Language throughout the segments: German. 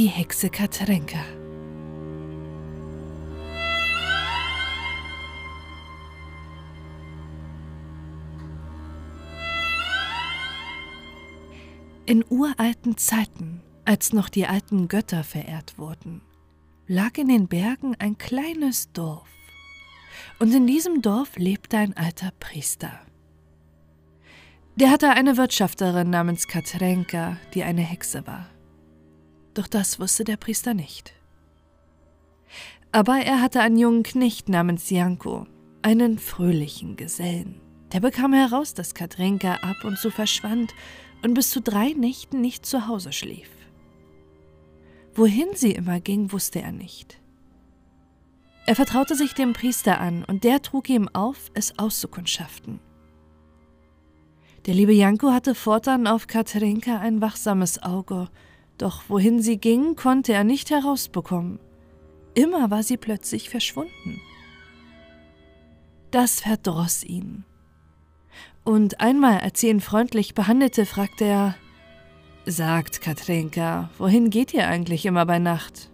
die Hexe Katrenka. In uralten Zeiten, als noch die alten Götter verehrt wurden, lag in den Bergen ein kleines Dorf. Und in diesem Dorf lebte ein alter Priester. Der hatte eine Wirtschafterin namens Katrenka, die eine Hexe war. Doch das wusste der Priester nicht. Aber er hatte einen jungen Knecht namens Janko, einen fröhlichen Gesellen. Der bekam heraus, dass Katrenka ab und zu verschwand und bis zu drei Nächten nicht zu Hause schlief. Wohin sie immer ging, wusste er nicht. Er vertraute sich dem Priester an und der trug ihm auf, es auszukundschaften. Der liebe Janko hatte fortan auf Katerinka ein wachsames Auge, doch wohin sie ging, konnte er nicht herausbekommen. Immer war sie plötzlich verschwunden. Das verdross ihn. Und einmal, als sie ihn freundlich behandelte, fragte er: Sagt, Katrinka, wohin geht ihr eigentlich immer bei Nacht?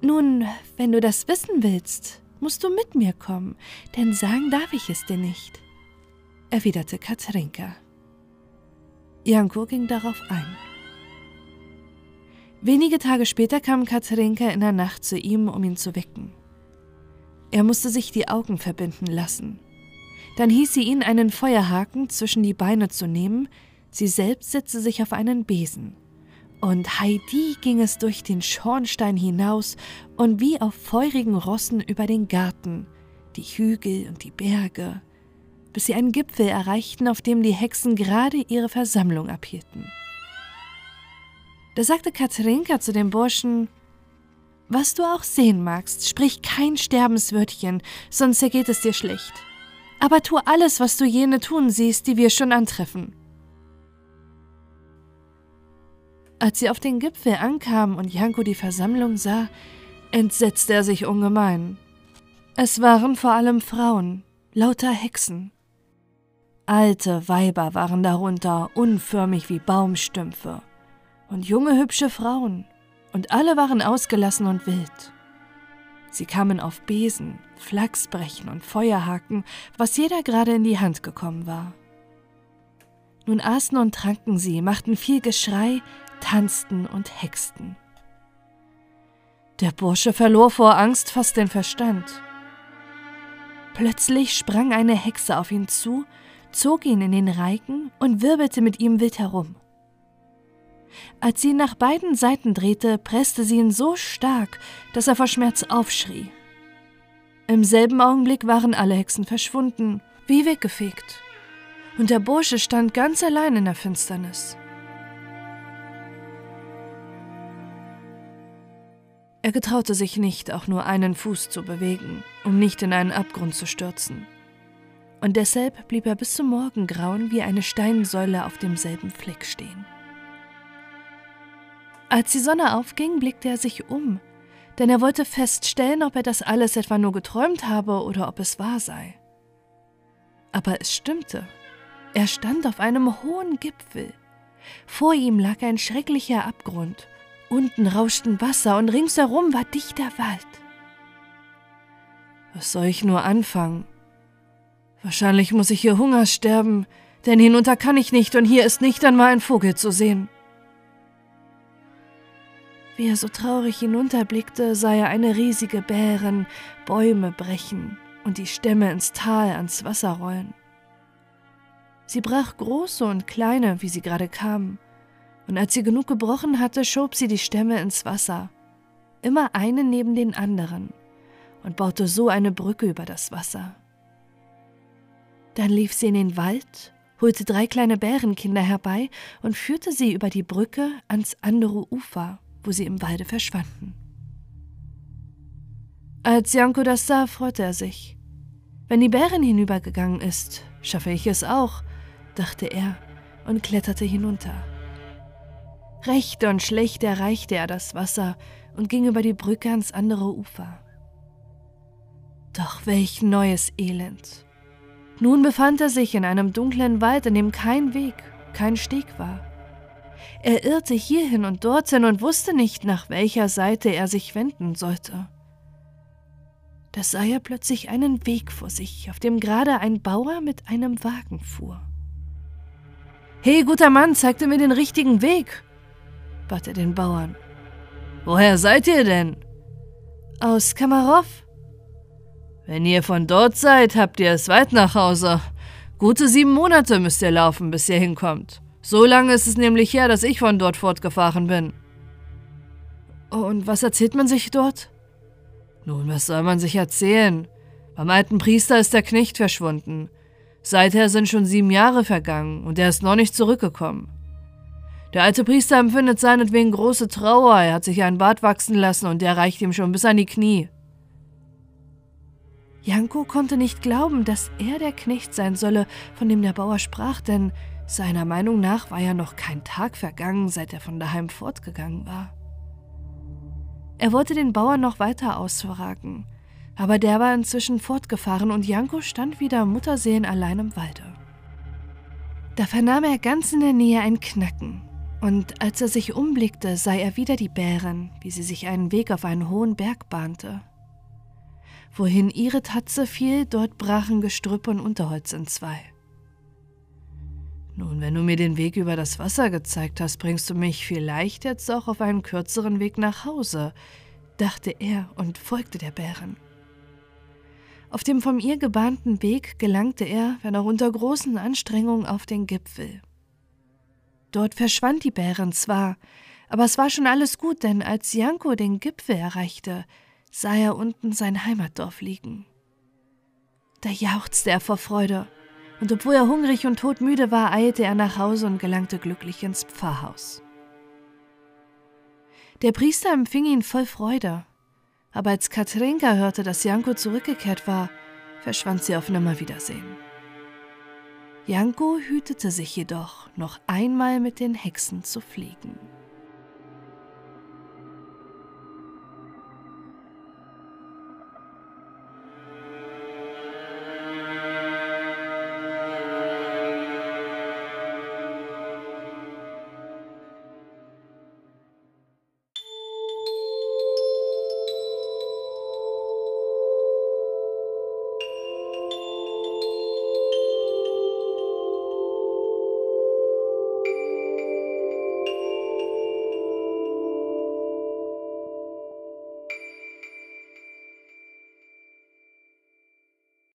Nun, wenn du das wissen willst, musst du mit mir kommen, denn sagen darf ich es dir nicht, erwiderte Katrinka. Janko ging darauf ein. Wenige Tage später kam Katrinka in der Nacht zu ihm, um ihn zu wecken. Er musste sich die Augen verbinden lassen. Dann hieß sie ihn, einen Feuerhaken zwischen die Beine zu nehmen, sie selbst setzte sich auf einen Besen. Und Heidi ging es durch den Schornstein hinaus und wie auf feurigen Rossen über den Garten, die Hügel und die Berge, bis sie einen Gipfel erreichten, auf dem die Hexen gerade ihre Versammlung abhielten. Da sagte Katrinka zu dem Burschen, was du auch sehen magst, sprich kein Sterbenswörtchen, sonst ergeht es dir schlecht aber tu alles, was du jene tun siehst, die wir schon antreffen. Als sie auf den Gipfel ankamen und Janko die Versammlung sah, entsetzte er sich ungemein. Es waren vor allem Frauen, lauter Hexen. Alte Weiber waren darunter, unförmig wie Baumstümpfe, und junge hübsche Frauen, und alle waren ausgelassen und wild. Sie kamen auf Besen, Flachsbrechen und Feuerhaken, was jeder gerade in die Hand gekommen war. Nun aßen und tranken sie, machten viel Geschrei, tanzten und hexten. Der Bursche verlor vor Angst fast den Verstand. Plötzlich sprang eine Hexe auf ihn zu, zog ihn in den Reigen und wirbelte mit ihm wild herum. Als sie ihn nach beiden Seiten drehte, presste sie ihn so stark, dass er vor Schmerz aufschrie. Im selben Augenblick waren alle Hexen verschwunden, wie weggefegt. Und der Bursche stand ganz allein in der Finsternis. Er getraute sich nicht, auch nur einen Fuß zu bewegen, um nicht in einen Abgrund zu stürzen. Und deshalb blieb er bis zum Morgengrauen wie eine Steinsäule auf demselben Fleck stehen. Als die Sonne aufging, blickte er sich um denn er wollte feststellen, ob er das alles etwa nur geträumt habe oder ob es wahr sei. Aber es stimmte. Er stand auf einem hohen Gipfel. Vor ihm lag ein schrecklicher Abgrund. Unten rauschten Wasser und ringsherum war dichter Wald. Was soll ich nur anfangen? Wahrscheinlich muss ich hier Hunger sterben, denn hinunter kann ich nicht und hier ist nicht einmal ein Vogel zu sehen. Wie er so traurig hinunterblickte, sah er eine riesige Bären Bäume brechen und die Stämme ins Tal ans Wasser rollen. Sie brach große und kleine, wie sie gerade kamen, und als sie genug gebrochen hatte, schob sie die Stämme ins Wasser, immer einen neben den anderen, und baute so eine Brücke über das Wasser. Dann lief sie in den Wald, holte drei kleine Bärenkinder herbei und führte sie über die Brücke ans andere Ufer wo sie im Walde verschwanden. Als Janko das sah, freute er sich. Wenn die Bärin hinübergegangen ist, schaffe ich es auch, dachte er und kletterte hinunter. Recht und schlecht erreichte er das Wasser und ging über die Brücke ans andere Ufer. Doch welch neues Elend. Nun befand er sich in einem dunklen Wald, in dem kein Weg, kein Steg war. Er irrte hierhin und dorthin und wusste nicht, nach welcher Seite er sich wenden sollte. Da sah er plötzlich einen Weg vor sich, auf dem gerade ein Bauer mit einem Wagen fuhr. He, guter Mann, zeig mir den richtigen Weg, bat er den Bauern. Woher seid ihr denn? Aus Kamarov. Wenn ihr von dort seid, habt ihr es weit nach Hause. Gute sieben Monate müsst ihr laufen, bis ihr hinkommt. So lange ist es nämlich her, dass ich von dort fortgefahren bin. Und was erzählt man sich dort? Nun, was soll man sich erzählen? Beim alten Priester ist der Knecht verschwunden. Seither sind schon sieben Jahre vergangen und er ist noch nicht zurückgekommen. Der alte Priester empfindet seinetwegen große Trauer, er hat sich einen Bart wachsen lassen und der reicht ihm schon bis an die Knie. Janko konnte nicht glauben, dass er der Knecht sein solle, von dem der Bauer sprach, denn seiner Meinung nach war ja noch kein Tag vergangen, seit er von daheim fortgegangen war. Er wollte den Bauern noch weiter ausfragen, aber der war inzwischen fortgefahren und Janko stand wieder Mutterseen allein im Walde. Da vernahm er ganz in der Nähe ein Knacken, und als er sich umblickte, sah er wieder die Bären, wie sie sich einen Weg auf einen hohen Berg bahnte. Wohin ihre Tatze fiel, dort brachen Gestrüpp und Unterholz entzwei. Nun, wenn du mir den Weg über das Wasser gezeigt hast, bringst du mich vielleicht jetzt auch auf einen kürzeren Weg nach Hause, dachte er und folgte der Bären. Auf dem von ihr gebahnten Weg gelangte er, wenn auch unter großen Anstrengungen, auf den Gipfel. Dort verschwand die Bären zwar, aber es war schon alles gut, denn als Janko den Gipfel erreichte, sah er unten sein Heimatdorf liegen. Da jauchzte er vor Freude, und obwohl er hungrig und todmüde war, eilte er nach Hause und gelangte glücklich ins Pfarrhaus. Der Priester empfing ihn voll Freude, aber als Katrinka hörte, dass Janko zurückgekehrt war, verschwand sie auf Nimmerwiedersehen. Janko hütete sich jedoch, noch einmal mit den Hexen zu fliegen.